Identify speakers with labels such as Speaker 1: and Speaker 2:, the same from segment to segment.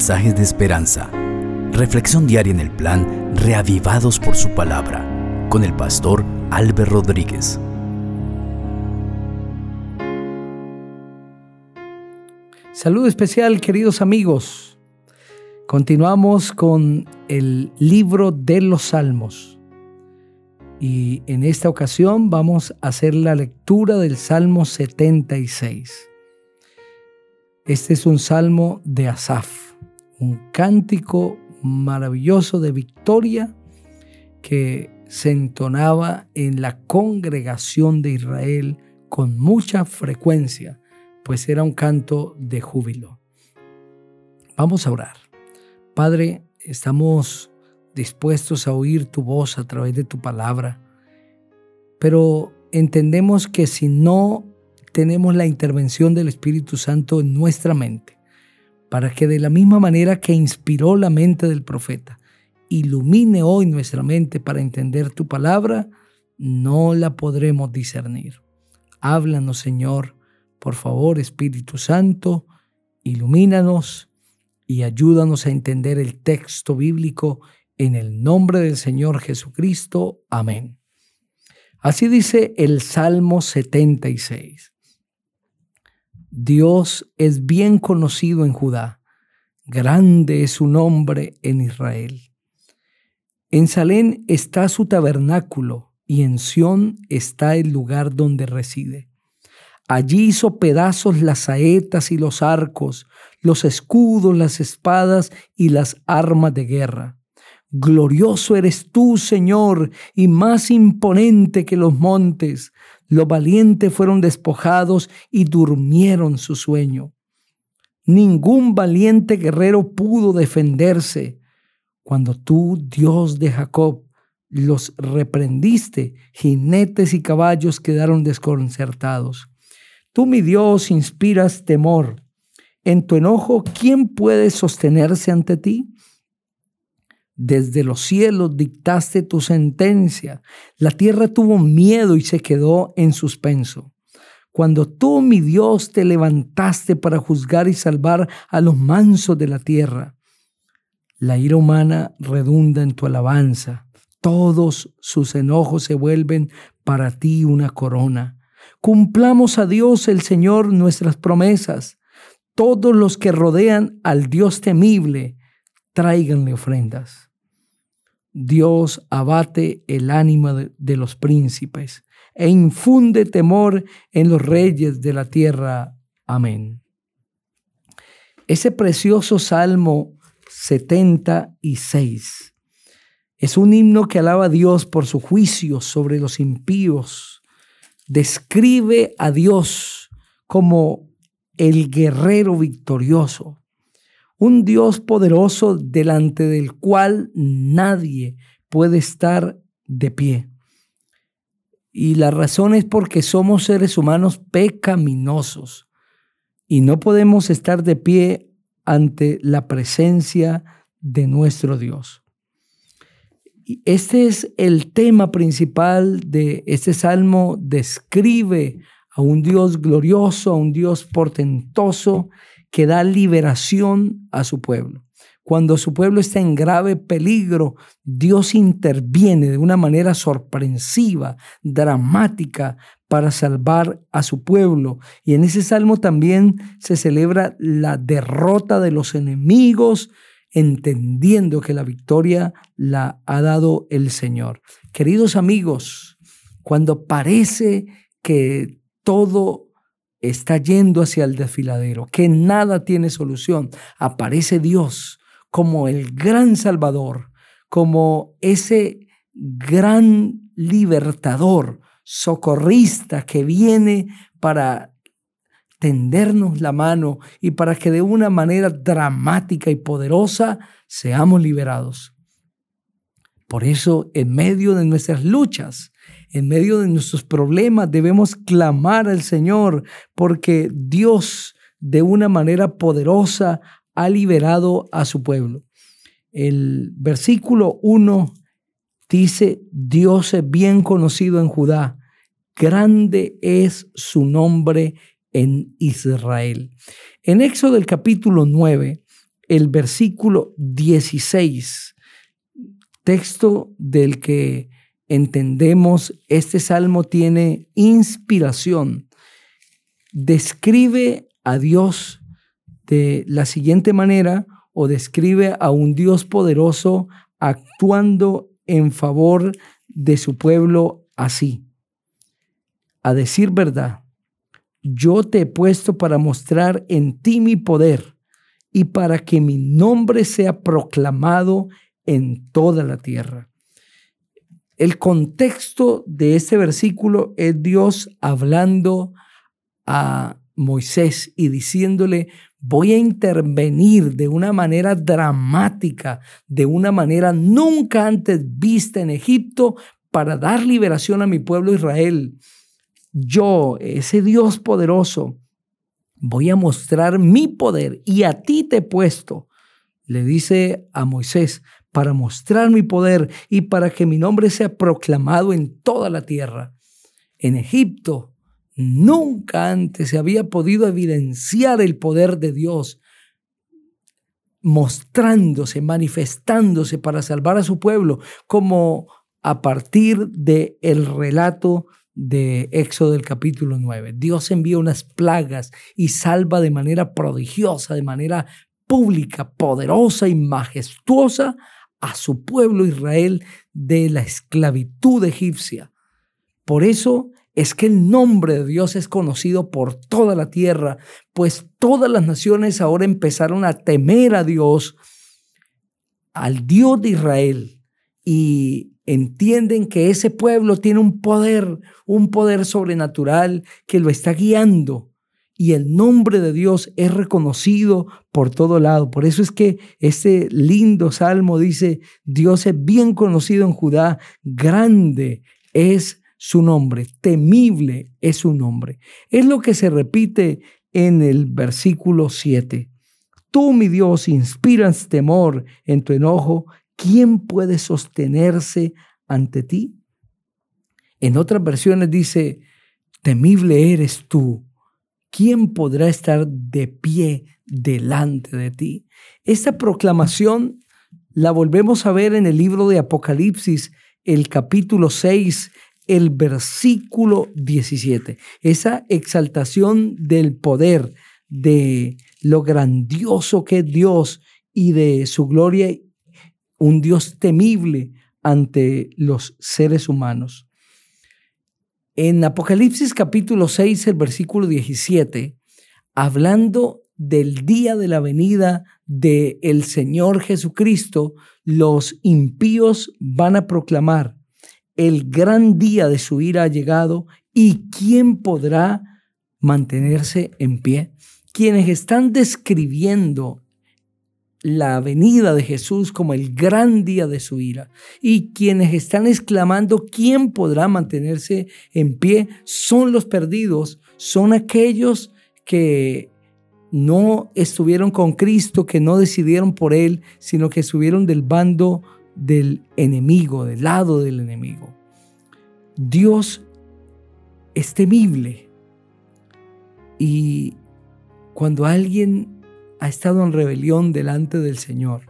Speaker 1: mensajes de esperanza. Reflexión diaria en el plan Reavivados por su palabra con el pastor Álvaro Rodríguez.
Speaker 2: Saludo especial queridos amigos. Continuamos con el libro de los Salmos. Y en esta ocasión vamos a hacer la lectura del Salmo 76. Este es un salmo de Asaf, un cántico maravilloso de victoria que se entonaba en la congregación de Israel con mucha frecuencia, pues era un canto de júbilo. Vamos a orar. Padre, estamos dispuestos a oír tu voz a través de tu palabra, pero entendemos que si no tenemos la intervención del Espíritu Santo en nuestra mente, para que de la misma manera que inspiró la mente del profeta, ilumine hoy nuestra mente para entender tu palabra, no la podremos discernir. Háblanos, Señor, por favor, Espíritu Santo, ilumínanos y ayúdanos a entender el texto bíblico en el nombre del Señor Jesucristo. Amén. Así dice el Salmo 76. Dios es bien conocido en Judá, grande es su nombre en Israel. En Salén está su tabernáculo y en Sión está el lugar donde reside. Allí hizo pedazos las saetas y los arcos, los escudos, las espadas y las armas de guerra. Glorioso eres tú, Señor, y más imponente que los montes. Los valientes fueron despojados y durmieron su sueño. Ningún valiente guerrero pudo defenderse. Cuando tú, Dios de Jacob, los reprendiste, jinetes y caballos quedaron desconcertados. Tú, mi Dios, inspiras temor. En tu enojo, ¿quién puede sostenerse ante ti? Desde los cielos dictaste tu sentencia. La tierra tuvo miedo y se quedó en suspenso. Cuando tú, mi Dios, te levantaste para juzgar y salvar a los mansos de la tierra. La ira humana redunda en tu alabanza. Todos sus enojos se vuelven para ti una corona. Cumplamos a Dios el Señor nuestras promesas. Todos los que rodean al Dios temible, tráiganle ofrendas. Dios abate el ánimo de, los príncipes e infunde temor en los reyes de la tierra. Amén. Ese precioso Salmo 76 es un himno que alaba a Dios por su juicio sobre los impíos. Describe a Dios como el guerrero victorioso un Dios poderoso delante del cual nadie puede estar de pie. Y la razón es porque somos seres humanos pecaminosos y no podemos estar de pie ante la presencia de nuestro Dios. Este es el tema principal de este salmo. Describe a un Dios glorioso, a un Dios portentoso que da liberación a su pueblo. Cuando su pueblo está en grave peligro, Dios interviene de una manera sorpresiva, dramática, para salvar a su pueblo. Y en ese salmo también se celebra la derrota de los enemigos, entendiendo que la victoria la ha dado el Señor. Queridos amigos, cuando parece que todo está yendo hacia el desfiladero, que nada tiene solución, aparece Dios como el gran Salvador, como ese gran libertador, socorrista que viene para tendernos la mano y para que de una manera dramática y poderosa seamos liberados. Por eso, en medio de nuestras luchas, en medio de nuestros problemas debemos clamar al Señor porque Dios de una manera poderosa ha liberado a su pueblo. El versículo 1 dice, Dios es bien conocido en Judá, grande es su nombre en Israel. En Éxodo del capítulo 9, el versículo 16, texto del que entendemos este salmo tiene inspiración. Describe a Dios de la siguiente manera o describe a un Dios poderoso actuando en favor de su pueblo así. A decir verdad, yo te he puesto para mostrar en ti mi poder y para que mi nombre sea proclamado en toda la tierra. El contexto de este versículo es Dios hablando a Moisés y diciéndole, voy a intervenir de una manera dramática, de una manera nunca antes vista en Egipto, para dar liberación a mi pueblo Israel. Yo, ese Dios poderoso, voy a mostrar mi poder y a ti te he puesto, le dice a Moisés, para mostrar mi poder y para que mi nombre sea proclamado en toda la tierra. En Egipto nunca antes se había podido evidenciar el poder de Dios, mostrándose, manifestándose para salvar a su pueblo, como a partir del el relato de Éxodo del capítulo 9. Dios envía unas plagas y salva de manera prodigiosa, de manera pública, poderosa y majestuosa a su pueblo Israel de la esclavitud egipcia. Por eso es que el nombre de Dios es conocido por toda la tierra, pues todas las naciones ahora empezaron a temer a Dios, al Dios de Israel, y entienden que ese pueblo tiene un poder, un poder sobrenatural que lo está guiando y el nombre de Dios es reconocido por todo lado. Por eso es que este lindo salmo dice, Dios es bien conocido en Judá, grande es su nombre, temible es su nombre. Es lo que se repite en el versículo 7. Tú, mi Dios, inspiras temor en tu enojo ¿quién puede sostenerse ante ti? En otras versiones dice, temible eres tú. ¿Quién podrá estar de pie delante de ti? Esta proclamación la volvemos a ver en el libro de Apocalipsis, el capítulo 6, el versículo 17. Esa exaltación del poder, de lo grandioso que es Dios y de su gloria un Dios temible ante los seres humanos. En Apocalipsis capítulo 6, el versículo 17, hablando del día de la venida del el Señor Jesucristo, los impíos van a proclamar, el gran día de su ira ha llegado y quién podrá mantenerse en pie. Quienes están describiendo la venida de Jesús como el gran día de su ira. Y quienes están exclamando, ¿quién podrá mantenerse en pie? Son los perdidos, son aquellos que no estuvieron con Cristo, que no decidieron por Él, sino que estuvieron del bando del enemigo, del lado del enemigo. Dios es temible. Y cuando alguien ha estado en rebelión delante del Señor,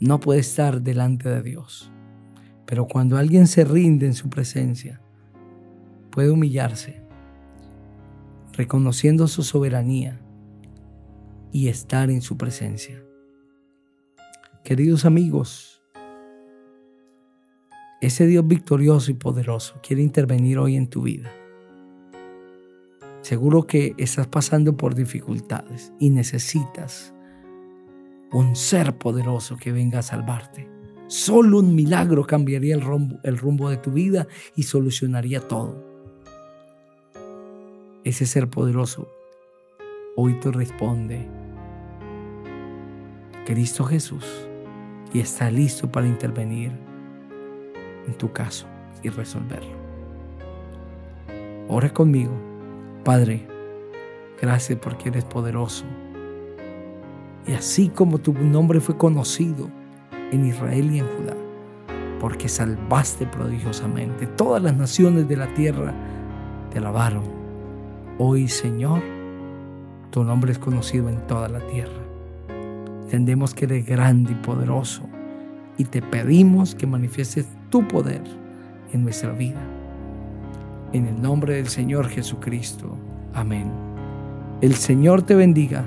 Speaker 2: no puede estar delante de Dios. Pero cuando alguien se rinde en su presencia, puede humillarse, reconociendo su soberanía y estar en su presencia. Queridos amigos, ese Dios victorioso y poderoso quiere intervenir hoy en tu vida. Seguro que estás pasando por dificultades y necesitas un ser poderoso que venga a salvarte. Solo un milagro cambiaría el rumbo, el rumbo de tu vida y solucionaría todo. Ese ser poderoso hoy te responde, Cristo Jesús, y está listo para intervenir en tu caso y resolverlo. Ora conmigo Padre, gracias porque eres poderoso. Y así como tu nombre fue conocido en Israel y en Judá, porque salvaste prodigiosamente, todas las naciones de la tierra te alabaron. Hoy, Señor, tu nombre es conocido en toda la tierra. Entendemos que eres grande y poderoso y te pedimos que manifiestes tu poder en nuestra vida. En el nombre del Señor Jesucristo. Amén. El Señor te bendiga